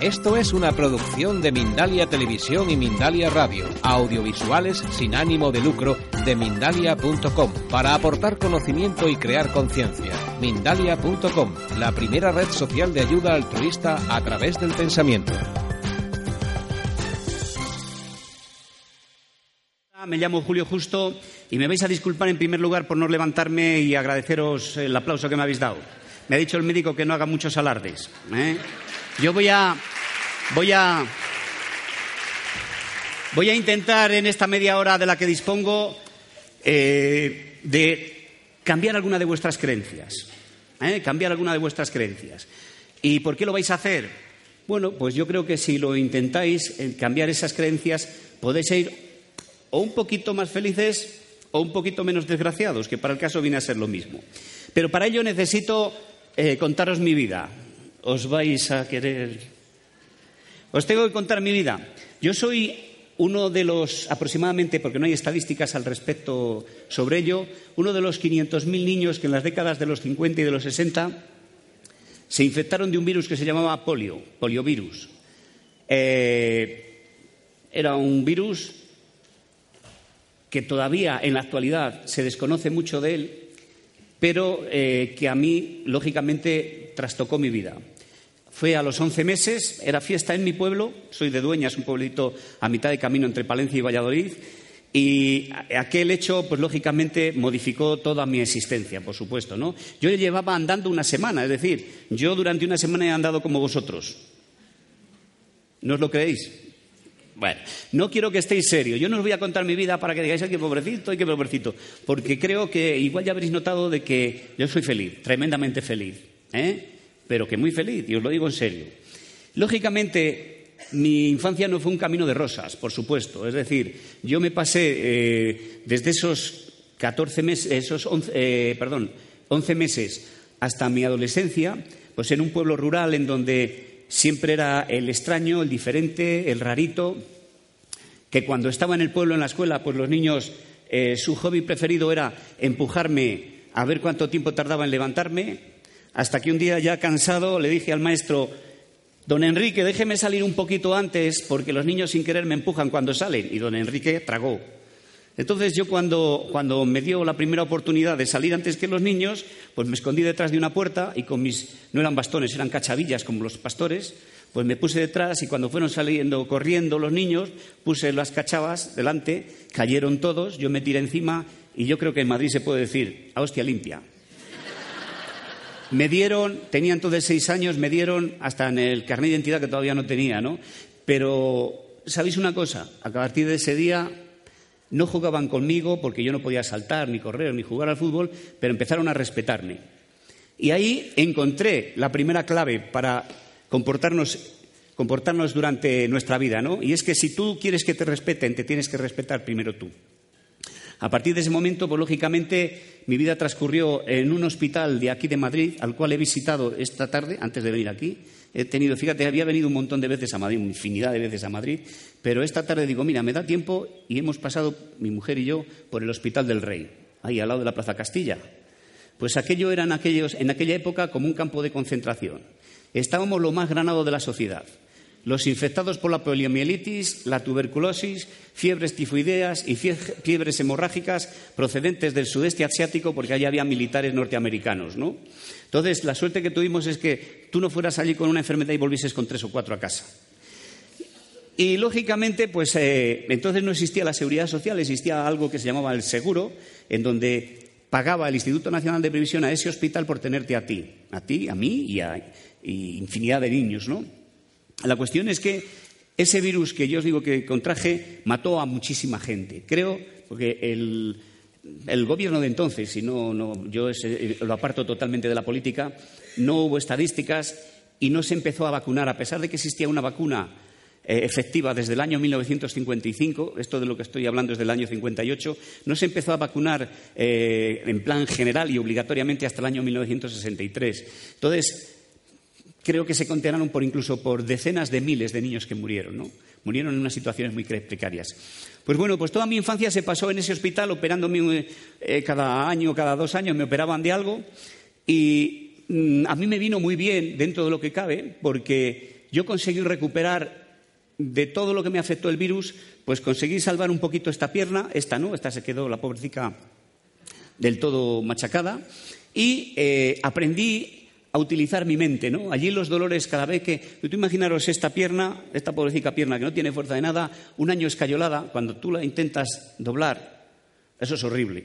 Esto es una producción de Mindalia Televisión y Mindalia Radio, audiovisuales sin ánimo de lucro de mindalia.com, para aportar conocimiento y crear conciencia. Mindalia.com, la primera red social de ayuda altruista a través del pensamiento. Me llamo Julio Justo y me vais a disculpar en primer lugar por no levantarme y agradeceros el aplauso que me habéis dado. Me ha dicho el médico que no haga muchos alardes. ¿eh? Yo voy a, voy a, voy a intentar en esta media hora de la que dispongo eh, de cambiar alguna de vuestras creencias. ¿eh? Cambiar alguna de vuestras creencias. ¿Y por qué lo vais a hacer? Bueno, pues yo creo que si lo intentáis, en cambiar esas creencias, podéis ir o un poquito más felices o un poquito menos desgraciados, que para el caso viene a ser lo mismo. Pero para ello necesito eh, contaros mi vida, os vais a querer. Os tengo que contar mi vida. Yo soy uno de los, aproximadamente, porque no hay estadísticas al respecto sobre ello, uno de los 500.000 niños que en las décadas de los 50 y de los 60 se infectaron de un virus que se llamaba polio, poliovirus. Eh, era un virus que todavía en la actualidad se desconoce mucho de él, pero eh, que a mí, lógicamente, trastocó mi vida. Fue a los 11 meses, era fiesta en mi pueblo, soy de Dueñas, un pueblito a mitad de camino entre Palencia y Valladolid, y aquel hecho, pues lógicamente, modificó toda mi existencia, por supuesto, ¿no? Yo llevaba andando una semana, es decir, yo durante una semana he andado como vosotros. ¿No os lo creéis? Bueno, no quiero que estéis serios. Yo no os voy a contar mi vida para que digáis, ay, pobrecito, ay, qué pobrecito. Porque creo que igual ya habréis notado de que yo soy feliz, tremendamente feliz. ¿eh? Pero que muy feliz, y os lo digo en serio. Lógicamente, mi infancia no fue un camino de rosas, por supuesto. Es decir, yo me pasé eh, desde esos 14 meses, esos 11, eh, perdón, 11 meses hasta mi adolescencia, pues en un pueblo rural en donde siempre era el extraño, el diferente, el rarito, que cuando estaba en el pueblo, en la escuela, pues los niños, eh, su hobby preferido era empujarme a ver cuánto tiempo tardaba en levantarme, hasta que un día ya cansado le dije al maestro, don Enrique, déjeme salir un poquito antes porque los niños sin querer me empujan cuando salen. Y don Enrique tragó. Entonces yo cuando, cuando, me dio la primera oportunidad de salir antes que los niños, pues me escondí detrás de una puerta y con mis, no eran bastones, eran cachavillas como los pastores, pues me puse detrás y cuando fueron saliendo corriendo los niños, puse las cachavas delante, cayeron todos, yo me tiré encima y yo creo que en Madrid se puede decir, a hostia limpia. Me dieron, tenía entonces seis años, me dieron hasta en el carnet de identidad que todavía no tenía, ¿no? Pero, ¿sabéis una cosa? A partir de ese día no jugaban conmigo porque yo no podía saltar, ni correr, ni jugar al fútbol, pero empezaron a respetarme. Y ahí encontré la primera clave para comportarnos, comportarnos durante nuestra vida, ¿no? Y es que si tú quieres que te respeten, te tienes que respetar primero tú. A partir de ese momento, pues lógicamente, mi vida transcurrió en un hospital de aquí de Madrid, al cual he visitado esta tarde, antes de venir aquí. He tenido, fíjate, había venido un montón de veces a Madrid, infinidad de veces a Madrid, pero esta tarde digo, mira, me da tiempo y hemos pasado, mi mujer y yo, por el Hospital del Rey, ahí al lado de la Plaza Castilla. Pues aquello era en, aquellos, en aquella época como un campo de concentración. Estábamos lo más granado de la sociedad los infectados por la poliomielitis, la tuberculosis, fiebres tifoideas y fiebres hemorrágicas procedentes del sudeste asiático, porque allí había militares norteamericanos, ¿no? Entonces, la suerte que tuvimos es que tú no fueras allí con una enfermedad y volvieses con tres o cuatro a casa. Y lógicamente, pues eh, entonces no existía la seguridad social, existía algo que se llamaba el seguro, en donde pagaba el Instituto Nacional de Previsión a ese hospital por tenerte a ti, a ti, a mí y a infinidad de niños, ¿no? La cuestión es que ese virus que yo os digo que contraje mató a muchísima gente. Creo, porque el, gobierno de entonces, y no, yo lo aparto totalmente de la política, no hubo estadísticas y no se empezó a vacunar, a pesar de que existía una vacuna eh, efectiva desde el año 1955, esto de lo que estoy hablando es del año 58, no se empezó a vacunar eh, en plan general y obligatoriamente hasta el año 1963. Entonces, creo que se condenaron por incluso por decenas de miles de niños que murieron, ¿no? Murieron en unas situaciones muy precarias. Pues bueno, pues toda mi infancia se pasó en ese hospital operándome eh, cada año, cada dos años me operaban de algo y mm, a mí me vino muy bien dentro de lo que cabe porque yo conseguí recuperar de todo lo que me afectó el virus, pues conseguí salvar un poquito esta pierna, esta no, esta se quedó la pobrecita del todo machacada y eh, aprendí a utilizar mi mente, ¿no? Allí los dolores cada vez que... Tú imaginaros esta pierna, esta pobrecita pierna que no tiene fuerza de nada, un año escayolada, cuando tú la intentas doblar, eso es horrible.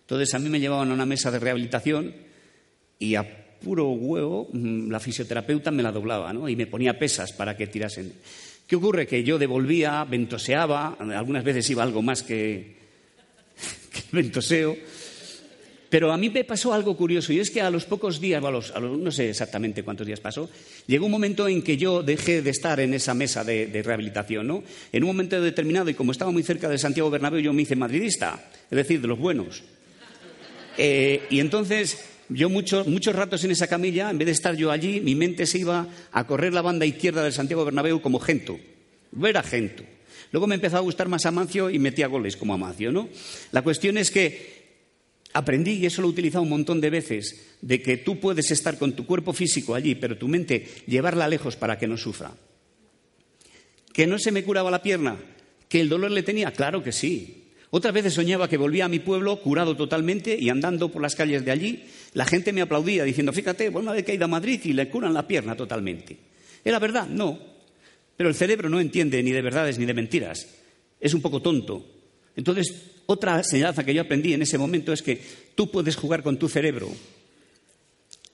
Entonces a mí me llevaban a una mesa de rehabilitación y a puro huevo mm, la fisioterapeuta me la doblaba, ¿no? Y me ponía pesas para que tirasen. ¿Qué ocurre? Que yo devolvía, ventoseaba, algunas veces iba algo más que, que ventoseo pero a mí me pasó algo curioso y es que a los pocos días, no sé exactamente cuántos días pasó, llegó un momento en que yo dejé de estar en esa mesa de, rehabilitación. ¿no? En un momento determinado, y como estaba muy cerca de Santiago Bernabéu, yo me hice madridista, es decir, de los buenos. Eh, y entonces yo muchos, muchos ratos en esa camilla, en vez de estar yo allí, mi mente se iba a correr la banda izquierda del Santiago Bernabéu como Gento. Ver a Gento. Luego me empezó a gustar más Amancio y metía goles como Amancio, ¿no? La cuestión es que Aprendí, y eso lo he utilizado un montón de veces, de que tú puedes estar con tu cuerpo físico allí, pero tu mente llevarla lejos para que no sufra. ¿Que no se me curaba la pierna? ¿Que el dolor le tenía? Claro que sí. Otras veces soñaba que volvía a mi pueblo curado totalmente y andando por las calles de allí, la gente me aplaudía diciendo, fíjate, bueno, una vez que ha ido a Madrid y le curan la pierna totalmente. ¿Era verdad? No. Pero el cerebro no entiende ni de verdades ni de mentiras. Es un poco tonto. Entonces, otra enseñanza que yo aprendí en ese momento es que tú puedes jugar con tu cerebro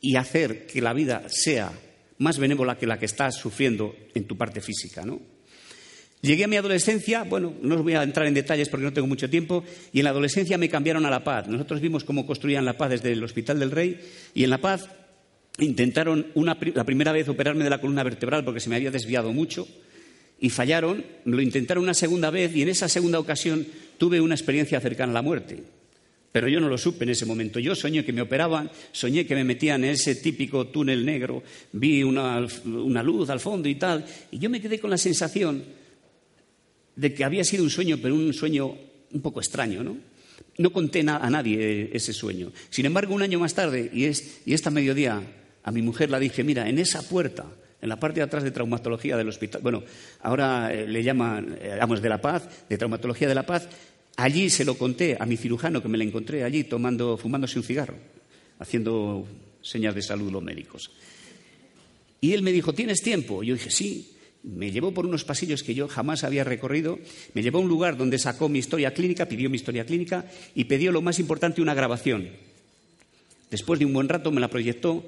y hacer que la vida sea más benévola que la que estás sufriendo en tu parte física, ¿no? Llegué a mi adolescencia, bueno, no os voy a entrar en detalles porque no tengo mucho tiempo, y en la adolescencia me cambiaron a La Paz. Nosotros vimos cómo construían La Paz desde el Hospital del Rey, y en La Paz intentaron la primera vez operarme de la columna vertebral porque se me había desviado mucho, y fallaron, lo intentaron una segunda vez y en esa segunda ocasión tuve una experiencia cercana a la muerte. Pero yo no lo supe en ese momento. Yo soñé que me operaban, soñé que me metían en ese típico túnel negro, vi una, luz al fondo y tal, y yo me quedé con la sensación de que había sido un sueño, pero un sueño un poco extraño, ¿no? No conté a nadie ese sueño. Sin embargo, un año más tarde, y, es, y esta mediodía, a mi mujer la dije, mira, en esa puerta en la parte de atrás de traumatología del hospital. Bueno, ahora eh, le llaman, vamos, eh, de la paz, de traumatología de la paz. Allí se lo conté a mi cirujano que me la encontré allí tomando, fumándose un cigarro, haciendo señas de salud los médicos. Y él me dijo, ¿tienes tiempo? Yo dije, sí. Me llevó por unos pasillos que yo jamás había recorrido, me llevó a un lugar donde sacó mi historia clínica, pidió mi historia clínica y pidió lo más importante, una grabación. Después de un buen rato me la proyectó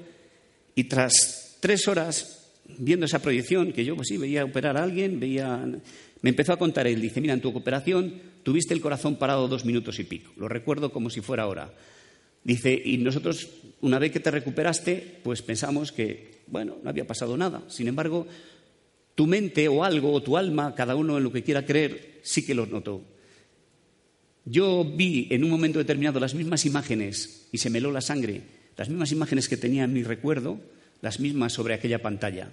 y tras tres horas viendo esa proyección, que yo pues sí veía operar a alguien, veía... Me empezó a contar él, dice, mira, en tu operación tuviste el corazón parado dos minutos y pico, lo recuerdo como si fuera ahora. Dice, y nosotros, una vez que te recuperaste, pues pensamos que, bueno, no había pasado nada. Sin embargo, tu mente o algo, o tu alma, cada uno en lo que quiera creer, sí que lo notó. Yo vi en un momento determinado las mismas imágenes y se me heló la sangre, las mismas imágenes que tenía en mi recuerdo, las mismas sobre aquella pantalla.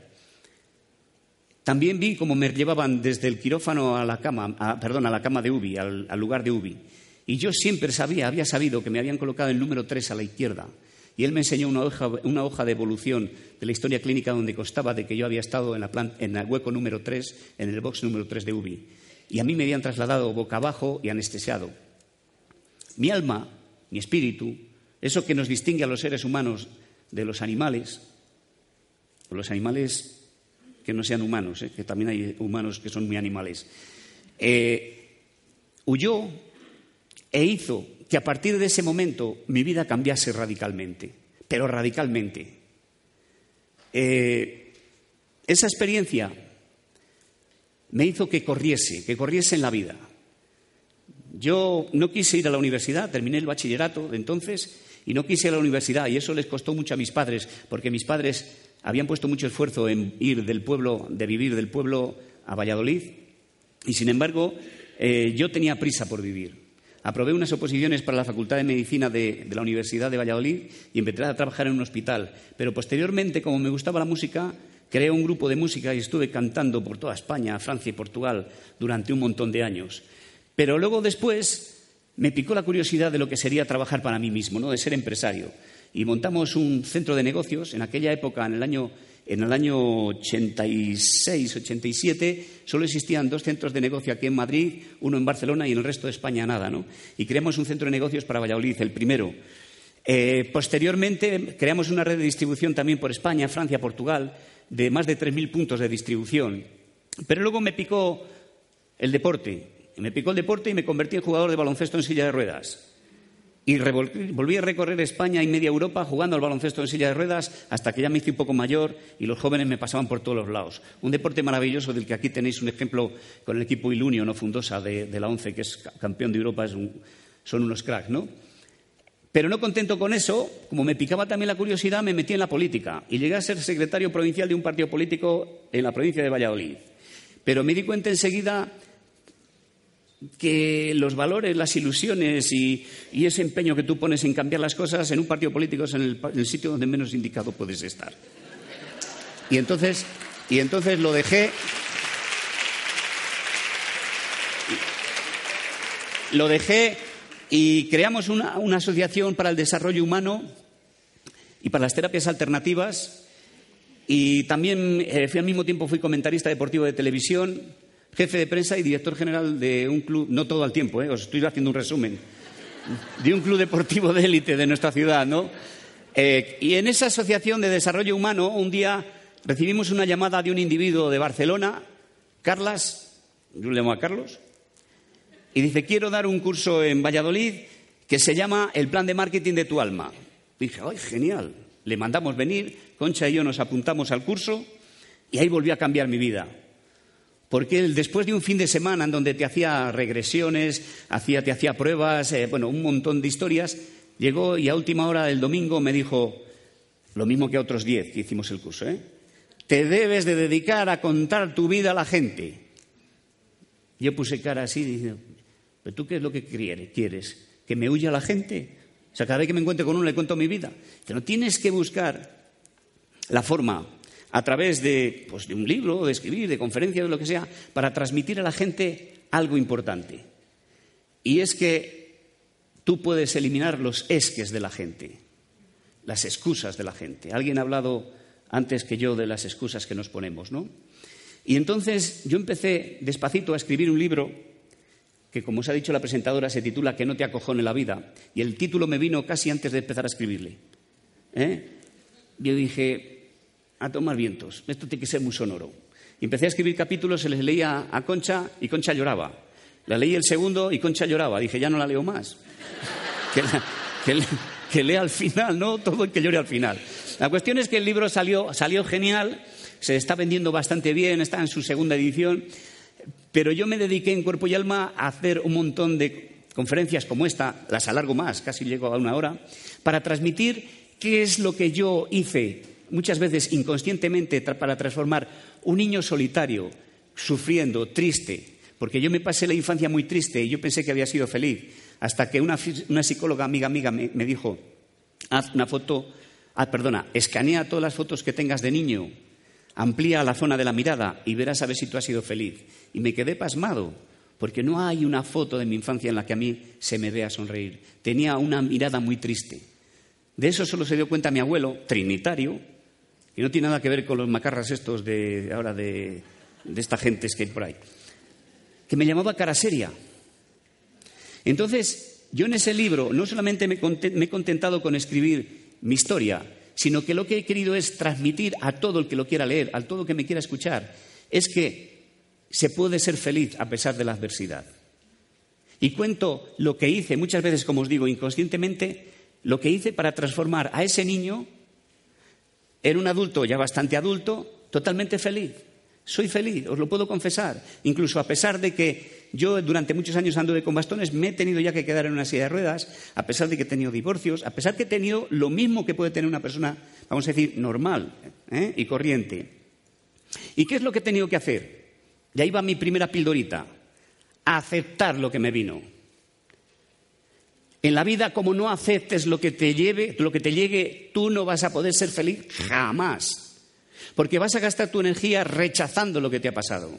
También vi cómo me llevaban desde el quirófano a la cama, perdón, a la cama de UBI, al, lugar de UBI. Y yo siempre sabía, había sabido que me habían colocado el número 3 a la izquierda. Y él me enseñó una hoja, una hoja de evolución de la historia clínica donde constaba de que yo había estado en, la en el hueco número 3, en el box número 3 de UBI. Y a mí me habían trasladado boca abajo y anestesiado. Mi alma, mi espíritu, eso que nos distingue a los seres humanos de los animales, los animales que no sean humanos, ¿eh? que también hay humanos que son muy animales, eh, huyó e hizo que a partir de ese momento mi vida cambiase radicalmente, pero radicalmente. Eh, esa experiencia me hizo que corriese, que corriese en la vida. Yo no quise ir a la universidad, terminé el bachillerato de entonces y no quise ir a la universidad y eso les costó mucho a mis padres, porque mis padres habían puesto mucho esfuerzo en ir del pueblo, de vivir del pueblo a Valladolid, y sin embargo eh, yo tenía prisa por vivir. Aprobé unas oposiciones para la Facultad de Medicina de, de, la Universidad de Valladolid y empecé a trabajar en un hospital. Pero posteriormente, como me gustaba la música, creé un grupo de música y estuve cantando por toda España, Francia y Portugal durante un montón de años. Pero luego después me picó la curiosidad de lo que sería trabajar para mí mismo, ¿no? de ser empresario. Y montamos un centro de negocios. En aquella época, en el año, en el año 86, 87, solo existían dos centros de negocio aquí en Madrid, uno en Barcelona y en el resto de España nada. ¿no? Y creamos un centro de negocios para Valladolid, el primero. Eh, posteriormente creamos una red de distribución también por España, Francia, Portugal, de más de 3.000 puntos de distribución. Pero luego me picó el deporte me picó el deporte y me convertí en jugador de baloncesto en silla de ruedas. Y volví a recorrer España y media Europa jugando al baloncesto en silla de ruedas hasta que ya me hice un poco mayor y los jóvenes me pasaban por todos los lados. Un deporte maravilloso del que aquí tenéis un ejemplo con el equipo Ilunio, no Fundosa, de, la ONCE, que es campeón de Europa, son unos cracks, ¿no? Pero no contento con eso, como me picaba también la curiosidad, me metí en la política y llegué a ser secretario provincial de un partido político en la provincia de Valladolid. Pero me di cuenta enseguida que los valores, las ilusiones y, ese empeño que tú pones en cambiar las cosas en un partido político es en el, sitio donde menos indicado puedes estar. Y entonces, y entonces lo dejé. Lo dejé y creamos una, asociación para el desarrollo humano y para las terapias alternativas. Y también eh, fui al mismo tiempo fui comentarista deportivo de televisión jefe de prensa y director general de un club, no todo al tiempo, ¿eh? os estoy haciendo un resumen, de un club deportivo de élite de nuestra ciudad, ¿no? Eh, y en esa asociación de desarrollo humano, un día recibimos una llamada de un individuo de Barcelona, Carlas, yo le llamo a Carlos, y dice, quiero dar un curso en Valladolid que se llama El plan de marketing de tu alma. dije, ¡ay, genial! Le mandamos venir, Concha y yo nos apuntamos al curso y ahí volvió a cambiar mi vida. Porque él, después de un fin de semana en donde te hacía regresiones, te hacía pruebas, eh, bueno, un montón de historias, llegó y a última hora del domingo me dijo, lo mismo que a otros diez que hicimos el curso, ¿eh? te debes de dedicar a contar tu vida a la gente. Yo puse cara así diciendo, ¿pero tú qué es lo que quieres? ¿Que me huya la gente? O sea, cada vez que me encuentre con uno le cuento mi vida. Pero tienes que buscar la forma a través pues, de, un libro, de escribir, de conferencias, de lo que sea, para transmitir a la gente algo importante. Y es que tú puedes eliminar los esques de la gente, las excusas de la gente. Alguien ha hablado antes que yo de las excusas que nos ponemos, ¿no? Y entonces yo empecé despacito a escribir un libro que, como os ha dicho la presentadora, se titula Que no te acojone la vida. Y el título me vino casi antes de empezar a escribirle. ¿eh? Yo dije, a tomar vientos. Esto tiene que ser muy sonoro. Y empecé a escribir capítulos, se les leía a Concha y Concha lloraba. La leí el segundo y Concha lloraba. Dije, ya no la leo más. que, lea al final, ¿no? Todo el que llore al final. La cuestión es que el libro salió, salió genial, se está vendiendo bastante bien, está en su segunda edición, pero yo me dediqué en cuerpo y alma a hacer un montón de conferencias como esta, las alargo más, casi llego a una hora, para transmitir qué es lo que yo hice muchas veces inconscientemente para transformar un niño solitario, sufriendo, triste, porque yo me pasé la infancia muy triste y yo pensé que había sido feliz, hasta que una, psicóloga amiga amiga me, dijo, haz una foto, ah, perdona, escanea todas las fotos que tengas de niño, amplía la zona de la mirada y verás a ver si tú has sido feliz. Y me quedé pasmado, porque no hay una foto de mi infancia en la que a mí se me vea sonreír. Tenía una mirada muy triste. De eso solo se dio cuenta mi abuelo, trinitario, y no tiene nada que ver con los macarras estos de ahora de, esta gente que hay por ahí. Que me llamaba cara seria. Entonces, yo en ese libro no solamente me, me he contentado con escribir mi historia, sino que lo que he querido es transmitir a todo el que lo quiera leer, a todo el que me quiera escuchar, es que se puede ser feliz a pesar de la adversidad. Y cuento lo que hice, muchas veces, como os digo, inconscientemente, lo que hice para transformar a ese niño era un adulto ya bastante adulto, totalmente feliz. Soy feliz, os lo puedo confesar. Incluso a pesar de que yo durante muchos años anduve con bastones, me he tenido ya que quedar en una silla de ruedas, a pesar de que he tenido divorcios, a pesar de que he tenido lo mismo que puede tener una persona vamos a decir, normal ¿eh? y corriente. ¿Y qué es lo que he tenido que hacer? Y ahí va mi primera pildorita. Aceptar lo que me vino. En la vida, como no aceptes lo que te lleve, lo que te llegue, tú no vas a poder ser feliz jamás. Porque vas a gastar tu energía rechazando lo que te ha pasado.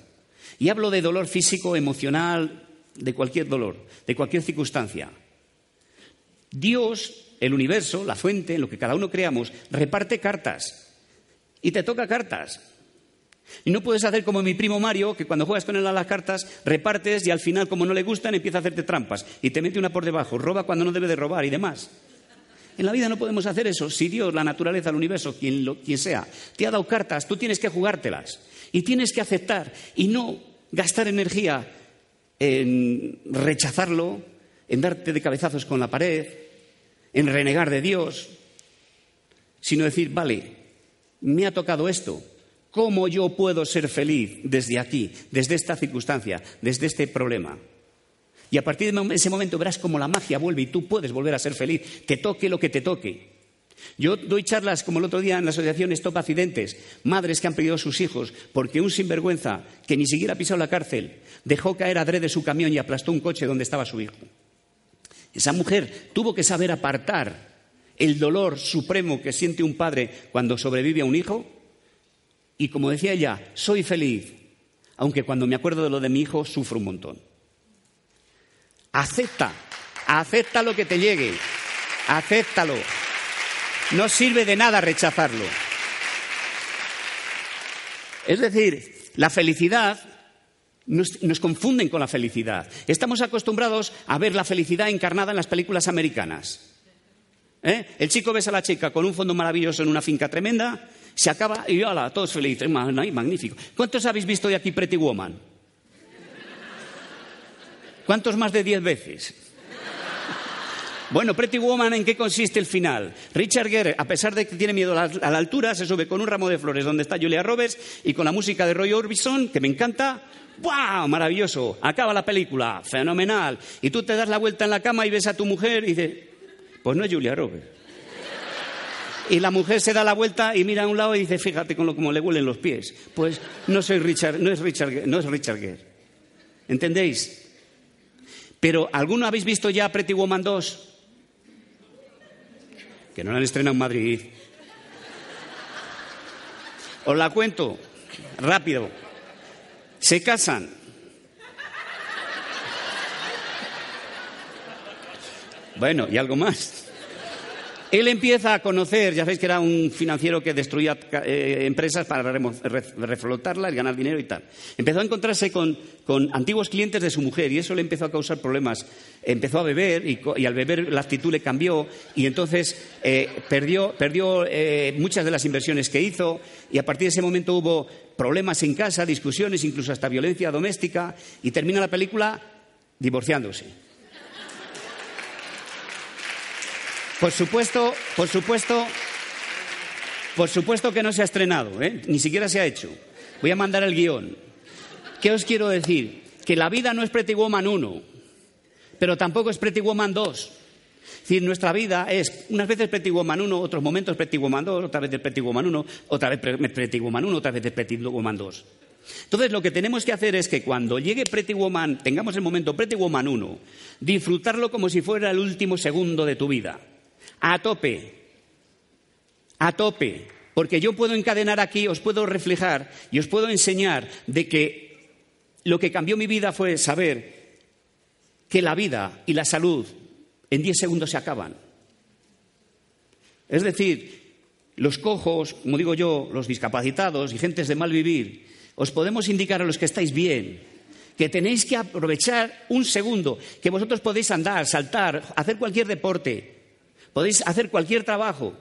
Y hablo de dolor físico, emocional, de cualquier dolor, de cualquier circunstancia. Dios, el universo, la fuente, lo que cada uno creamos, reparte cartas. Y te toca cartas. Y no puedes hacer como mi primo Mario, que cuando juegas con él a las cartas, repartes y al final, como no le gustan, empieza a hacerte trampas y te mete una por debajo, roba cuando no debe de robar y demás. En la vida no podemos hacer eso. Si Dios, la naturaleza, el universo, quien, quien sea, te ha dado cartas, tú tienes que jugártelas y tienes que aceptar y no gastar energía en rechazarlo, en darte de cabezazos con la pared, en renegar de Dios, sino decir, vale, me ha tocado esto, ¿cómo yo puedo ser feliz desde aquí, desde esta circunstancia, desde este problema? Y a partir de ese momento verás cómo la magia vuelve y tú puedes volver a ser feliz, te toque lo que te toque. Yo doy charlas como el otro día en la asociación Stop Accidentes, madres que han perdido a sus hijos porque un sinvergüenza que ni siquiera pisado la cárcel dejó caer a de su camión y aplastó un coche donde estaba su hijo. Esa mujer tuvo que saber apartar el dolor supremo que siente un padre cuando sobrevive a un hijo y como decía ella, soy feliz, aunque cuando me acuerdo de lo de mi hijo sufro un montón. Acepta, acepta lo que te llegue, acéptalo. No sirve de nada rechazarlo. Es decir, la felicidad nos, confunden con la felicidad. Estamos acostumbrados a ver la felicidad encarnada en las películas americanas. ¿Eh? El chico besa a la chica con un fondo maravilloso en una finca tremenda, se acaba y hola, todos felices, magnífico. ¿Cuántos habéis visto de aquí Pretty Woman? ¿Cuántos más de diez veces? Bueno, Pretty Woman, ¿en qué consiste el final? Richard Gere, a pesar de que tiene miedo a la, altura, se sube con un ramo de flores donde está Julia Roberts y con la música de Roy Orbison, que me encanta. ¡Wow! Maravilloso. Acaba la película. Fenomenal. Y tú te das la vuelta en la cama y ves a tu mujer y dices, pues no es Julia Roberts. Y la mujer se da la vuelta y mira a un lado y dice, fíjate con lo como le huelen los pies. Pues no soy Richard, no es Richard, no es Richard Gere. ¿Entendéis? Pero ¿alguno habéis visto ya Pretty Woman 2? que no la han estrenado en Madrid. Os la cuento rápido. Se casan. Bueno, y algo más. Él empieza a conocer, ya sabéis que era un financiero que destruía eh, empresas para reflotarlas ganar dinero y tal. Empezó a encontrarse con, antiguos clientes de su mujer y eso le empezó a causar problemas. Empezó a beber y, al beber la actitud le cambió y entonces eh, perdió, eh, muchas de las inversiones que hizo y a partir de ese momento hubo problemas en casa, discusiones, incluso hasta violencia doméstica y termina la película divorciándose. Por supuesto, por supuesto, por supuesto que no se ha estrenado, ¿eh? ni siquiera se ha hecho. Voy a mandar el guion. ¿Qué os quiero decir? Que la vida no es Pretty Woman 1, pero tampoco es Pretty Woman 2. Es decir, nuestra vida es unas veces Pretty Woman 1, otros momentos Pretty Woman 2, otra vez Pretty Woman 1, otra vez Pretty Woman 1, otra vez Pretty Woman 2. Entonces, lo que tenemos que hacer es que cuando llegue Pretty Woman, tengamos el momento Pretty Woman 1, disfrutarlo como si fuera el último segundo de tu vida a tope, a tope, porque yo puedo encadenar aquí, os puedo reflejar y os puedo enseñar de que lo que cambió mi vida fue saber que la vida y la salud en diez segundos se acaban. Es decir, los cojos, como digo yo, los discapacitados y gentes de mal vivir, os podemos indicar a los que estáis bien que tenéis que aprovechar un segundo, que vosotros podéis andar, saltar, hacer cualquier deporte, podéis hacer cualquier trabajo.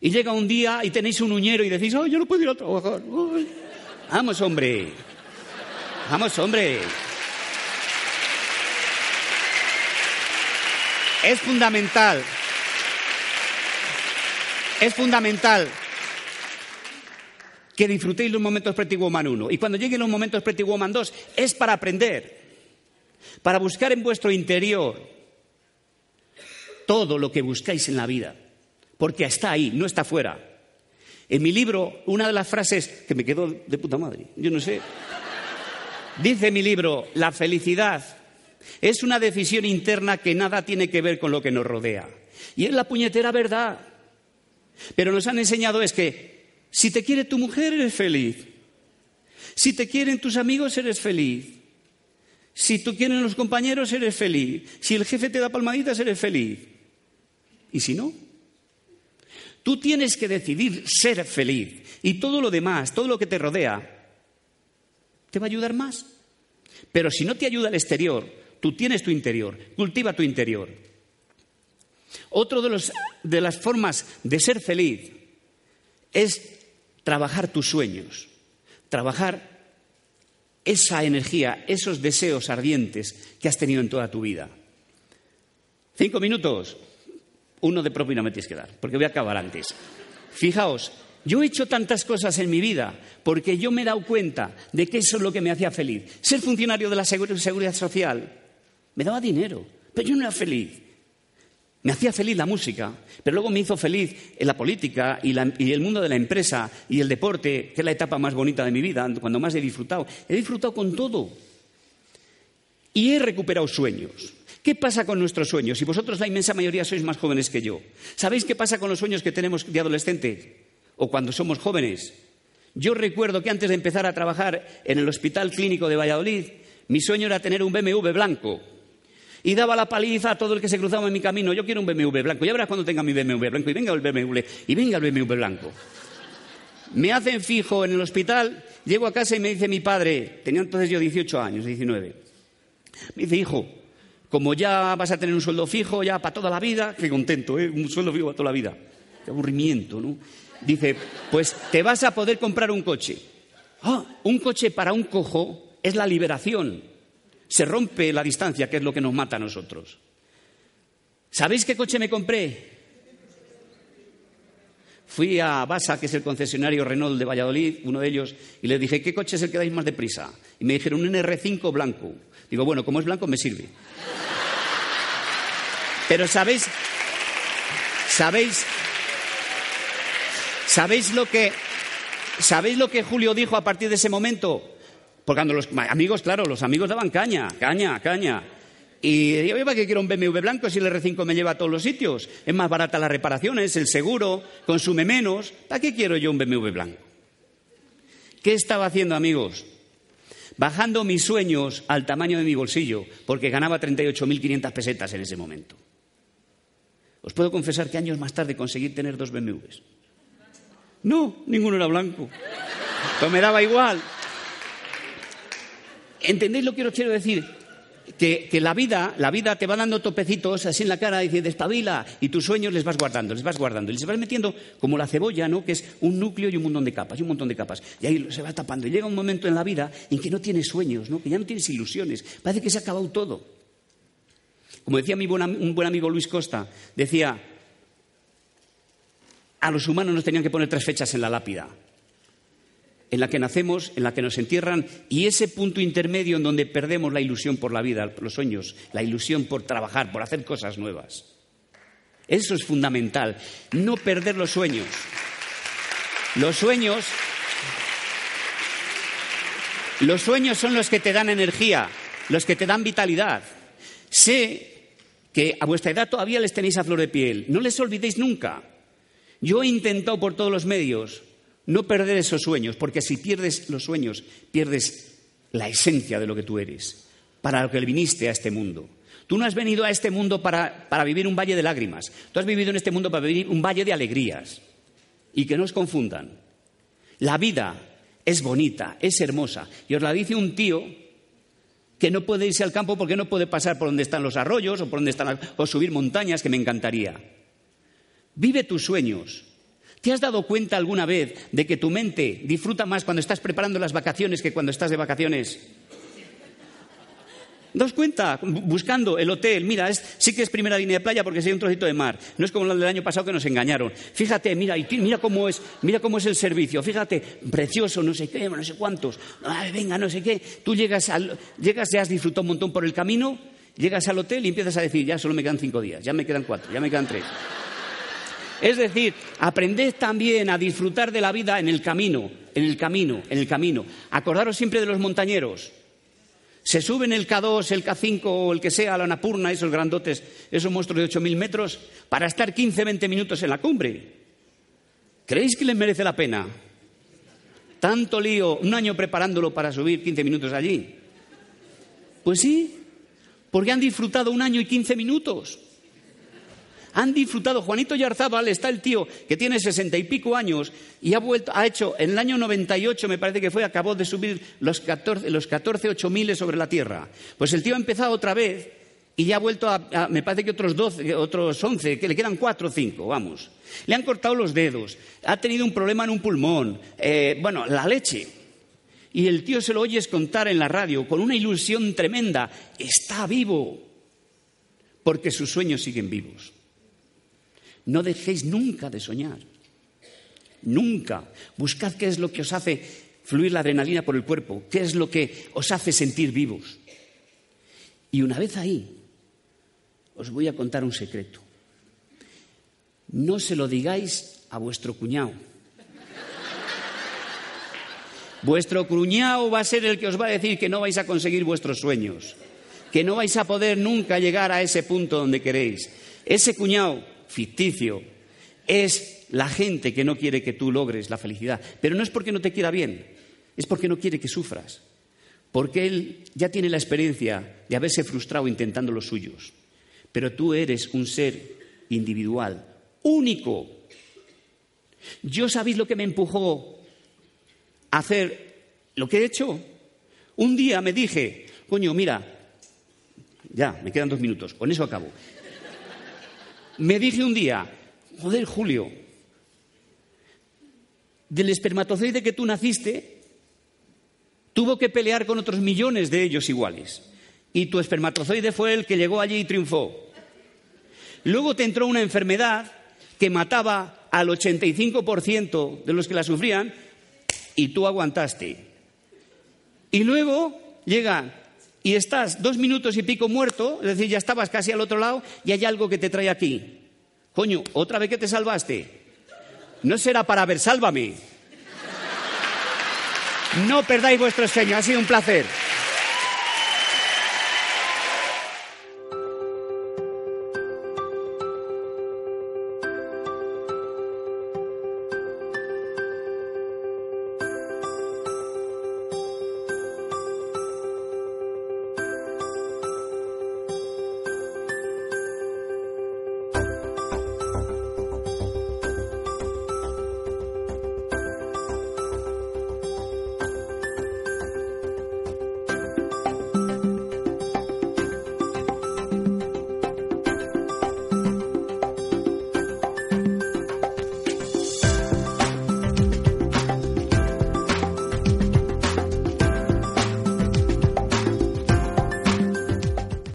Y llega un día y tenéis un uñero y decís, oh, yo no puedo ir a trabajar. Vamos, hombre. Vamos, hombre. Es fundamental. Es fundamental que disfrutéis los momentos Pretty Woman 1. Y cuando lleguen los momentos Pretty Woman 2, es para aprender, para buscar en vuestro interior todo lo que buscáis en la vida, porque está ahí, no está fuera. En mi libro, una de las frases que me quedó de puta madre, yo no sé, dice mi libro, la felicidad es una decisión interna que nada tiene que ver con lo que nos rodea. Y es la puñetera verdad. Pero nos han enseñado es que si te quiere tu mujer, eres feliz. Si te quieren tus amigos, eres feliz. Si tú quieren los compañeros, eres feliz. Si el jefe te da palmaditas, eres feliz. ¿Y si no? Tú tienes que decidir ser feliz. Y todo lo demás, todo lo que te rodea, te va a ayudar más. Pero si no te ayuda el exterior, tú tienes tu interior. Cultiva tu interior. Otro de, de las formas de ser feliz es trabajar tus sueños, trabajar esa energía, esos deseos ardientes que has tenido en toda tu vida. Cinco minutos, uno de propio no me tienes que dar, porque voy a acabar antes. Fijaos, yo he hecho tantas cosas en mi vida porque yo me he dado cuenta de que eso es lo que me hacía feliz. Ser funcionario de la seguridad social me daba dinero, pero yo no era feliz. Me hacía feliz la música, pero luego me hizo feliz la política y, y, el mundo de la empresa y el deporte, que es la etapa más bonita de mi vida, cuando más he disfrutado. He disfrutado con todo. Y he recuperado sueños. ¿Qué pasa con nuestros sueños? Y vosotros, la inmensa mayoría, sois más jóvenes que yo. ¿Sabéis qué pasa con los sueños que tenemos de adolescente o cuando somos jóvenes? Yo recuerdo que antes de empezar a trabajar en el Hospital Clínico de Valladolid, mi sueño era tener un BMW blanco. Y daba la paliza a todo el que se cruzaba en mi camino. Yo quiero un BMW blanco. Ya verás cuando tenga mi BMW blanco. Y venga el BMW. Y venga el BMW blanco. Me hacen fijo en el hospital. Llego a casa y me dice mi padre, tenía entonces yo 18 años, 19. Me dice, hijo, como ya vas a tener un sueldo fijo ya para toda la vida, qué contento, ¿eh? un sueldo fijo para toda la vida. Qué aburrimiento, ¿no? Dice, pues te vas a poder comprar un coche. Ah, un coche para un cojo es la liberación. Se rompe la distancia, que es lo que nos mata a nosotros. ¿Sabéis qué coche me compré? Fui a Basa, que es el concesionario Renault de Valladolid, uno de ellos, y les dije, ¿qué coche es el que dais más deprisa? Y me dijeron, un NR5 blanco. Digo, bueno, como es blanco, me sirve. Pero ¿sabéis? ¿Sabéis? ¿Sabéis lo que ¿Sabéis lo que Julio dijo a partir de ese momento? Porque cuando los amigos, claro, los amigos daban caña, caña, caña. Y yo, ¿para qué quiero un BMW blanco si el R5 me lleva a todos los sitios? Es más barata las reparaciones, el seguro, consume menos. ¿Para qué quiero yo un BMW blanco? ¿Qué estaba haciendo, amigos? Bajando mis sueños al tamaño de mi bolsillo, porque ganaba 38.500 pesetas en ese momento. Os puedo confesar que años más tarde conseguí tener dos BMWs. No, ninguno era blanco. Pero me daba igual. ¿Entendéis lo que os quiero decir? Que, la vida, la vida te va dando topecitos así en la cara y dice, despabila, y tus sueños les vas guardando, les vas guardando, y les vas metiendo como la cebolla, ¿no? Que es un núcleo y un montón de capas, y un montón de capas. Y ahí se va tapando. Y llega un momento en la vida en que no tienes sueños, ¿no? Que ya no tienes ilusiones. Parece que se ha acabado todo. Como decía mi un buen amigo Luis Costa, decía, a los humanos nos tenían que poner tres fechas en la lápida. En la que nacemos, en la que nos entierran, y ese punto intermedio en donde perdemos la ilusión por la vida, los sueños, la ilusión por trabajar, por hacer cosas nuevas. Eso es fundamental, no perder los sueños. Los sueños los sueños son los que te dan energía, los que te dan vitalidad. Sé que a vuestra edad todavía les tenéis a flor de piel. No les olvidéis nunca. Yo he intentado por todos los medios no perder esos sueños, porque si pierdes los sueños, pierdes la esencia de lo que tú eres, para lo que viniste a este mundo. Tú no has venido a este mundo para, vivir un valle de lágrimas, tú has vivido en este mundo para vivir un valle de alegrías. Y que no os confundan. La vida es bonita, es hermosa. Y os la dice un tío que no puede irse al campo porque no puede pasar por donde están los arroyos o por donde están o subir montañas, que me encantaría. Vive tus sueños. ¿Te has dado cuenta alguna vez de que tu mente disfruta más cuando estás preparando las vacaciones que cuando estás de vacaciones? ¿Daos cuenta? Buscando el hotel. Mira, sí que es primera línea de playa porque hay un trocito de mar. No es como lo del año pasado que nos engañaron. Fíjate, mira, mira cómo es, mira cómo es el servicio. Fíjate, precioso, no sé qué, no sé cuántos. venga, no sé qué. Tú llegas, llegas, ya has disfrutado un montón por el camino, llegas al hotel y empiezas a decir, ya solo me quedan cinco días, ya me quedan cuatro, ya me quedan tres. Es decir, aprended también a disfrutar de la vida en el camino, en el camino, en el camino. Acordaros siempre de los montañeros. Se suben el K2, el K5 o el que sea, la Napurna, esos grandotes, esos monstruos de 8.000 metros, para estar 15, 20 minutos en la cumbre. ¿Creéis que les merece la pena? Tanto lío, un año preparándolo para subir 15 minutos allí. Pues sí, porque han disfrutado un año y 15 minutos. Han disfrutado. Juanito Yarzábal está el tío que tiene sesenta y pico años y ha vuelto, ha hecho, en el año 98 me parece que fue, acabó de subir los 14, los 14 miles sobre la Tierra. Pues el tío ha empezado otra vez y ya ha vuelto a, me parece que otros 12, otros 11, que le quedan 4 o 5, vamos. Le han cortado los dedos, ha tenido un problema en un pulmón, eh, bueno, la leche. Y el tío se lo oyes contar en la radio con una ilusión tremenda. Está vivo, porque sus sueños siguen vivos. No dejéis nunca de soñar. Nunca. Buscad qué es lo que os hace fluir la adrenalina por el cuerpo, qué es lo que os hace sentir vivos. Y una vez ahí, os voy a contar un secreto. No se lo digáis a vuestro cuñado. Vuestro cuñado va a ser el que os va a decir que no vais a conseguir vuestros sueños, que no vais a poder nunca llegar a ese punto donde queréis. Ese cuñado ficticio, es la gente que no quiere que tú logres la felicidad. Pero no es porque no te quiera bien, es porque no quiere que sufras. Porque él ya tiene la experiencia de haberse frustrado intentando los suyos. Pero tú eres un ser individual, único. ¿Yo sabéis lo que me empujó a hacer lo que he hecho? Un día me dije, coño, mira, ya, me quedan dos minutos, con eso acabo me dije un día, joder, Julio, del espermatozoide que tú naciste, tuvo que pelear con otros millones de ellos iguales. Y tu espermatozoide fue el que llegó allí y triunfó. Luego te entró una enfermedad que mataba al 85% de los que la sufrían y tú aguantaste. Y luego llega y estás dos minutos y pico muerto, es decir, ya estabas casi al otro lado y hay algo que te trae aquí. Coño, otra vez que te salvaste. No será para ver, sálvame. No perdáis vuestro sueño, ha sido un placer.